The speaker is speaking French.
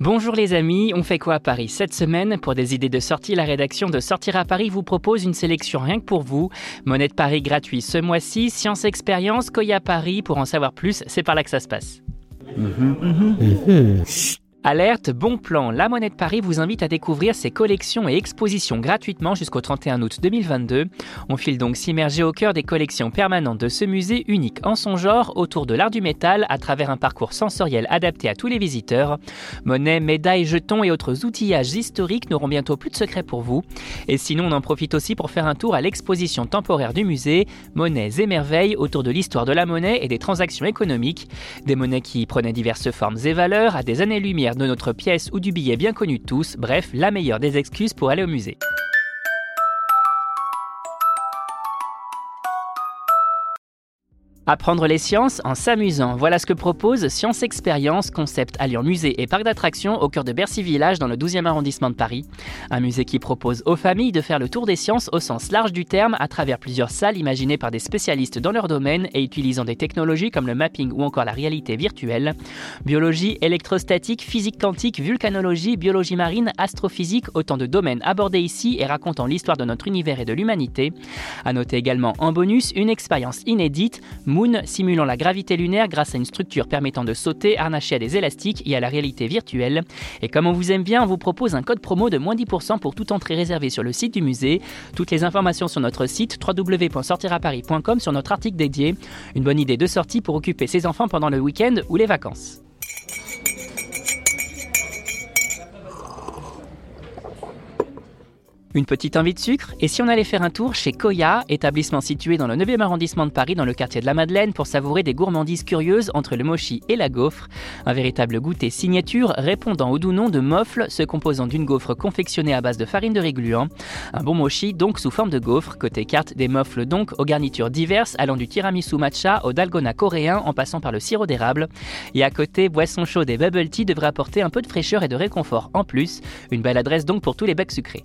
Bonjour les amis, on fait quoi à Paris cette semaine Pour des idées de sortie, la rédaction de Sortir à Paris vous propose une sélection rien que pour vous. Monnaie de Paris gratuit ce mois-ci, Science Expérience, Koya Paris. Pour en savoir plus, c'est par là que ça se passe. Alerte, bon plan, la Monnaie de Paris vous invite à découvrir ses collections et expositions gratuitement jusqu'au 31 août 2022. On file donc s'immerger au cœur des collections permanentes de ce musée unique en son genre autour de l'art du métal à travers un parcours sensoriel adapté à tous les visiteurs. Monnaie, médailles, jetons et autres outillages historiques n'auront bientôt plus de secrets pour vous. Et sinon, on en profite aussi pour faire un tour à l'exposition temporaire du musée Monnaies et merveilles autour de l'histoire de la monnaie et des transactions économiques. Des monnaies qui prenaient diverses formes et valeurs à des années-lumière de notre pièce ou du billet bien connu de tous, bref, la meilleure des excuses pour aller au musée. Apprendre les sciences en s'amusant. Voilà ce que propose Science Expérience, concept alliant musée et parc d'attractions au cœur de Bercy Village dans le 12e arrondissement de Paris. Un musée qui propose aux familles de faire le tour des sciences au sens large du terme à travers plusieurs salles imaginées par des spécialistes dans leur domaine et utilisant des technologies comme le mapping ou encore la réalité virtuelle. Biologie, électrostatique, physique quantique, vulcanologie, biologie marine, astrophysique, autant de domaines abordés ici et racontant l'histoire de notre univers et de l'humanité. À noter également en bonus une expérience inédite, Moon, simulant la gravité lunaire grâce à une structure permettant de sauter, harnaché à des élastiques et à la réalité virtuelle. Et comme on vous aime bien, on vous propose un code promo de moins 10% pour toute entrée réservée sur le site du musée. Toutes les informations sur notre site www.sortiraparis.com sur notre article dédié. Une bonne idée de sortie pour occuper ses enfants pendant le week-end ou les vacances. Une petite envie de sucre Et si on allait faire un tour chez Koya, établissement situé dans le 9e arrondissement de Paris, dans le quartier de la Madeleine, pour savourer des gourmandises curieuses entre le mochi et la gaufre Un véritable goûter signature répondant au doux nom de mofle, se composant d'une gaufre confectionnée à base de farine de régluant. Un bon mochi donc sous forme de gaufre. Côté carte, des mofles donc aux garnitures diverses, allant du tiramisu matcha au dalgona coréen en passant par le sirop d'érable. Et à côté, boisson chaude et bubble tea devraient apporter un peu de fraîcheur et de réconfort en plus. Une belle adresse donc pour tous les becs sucrés.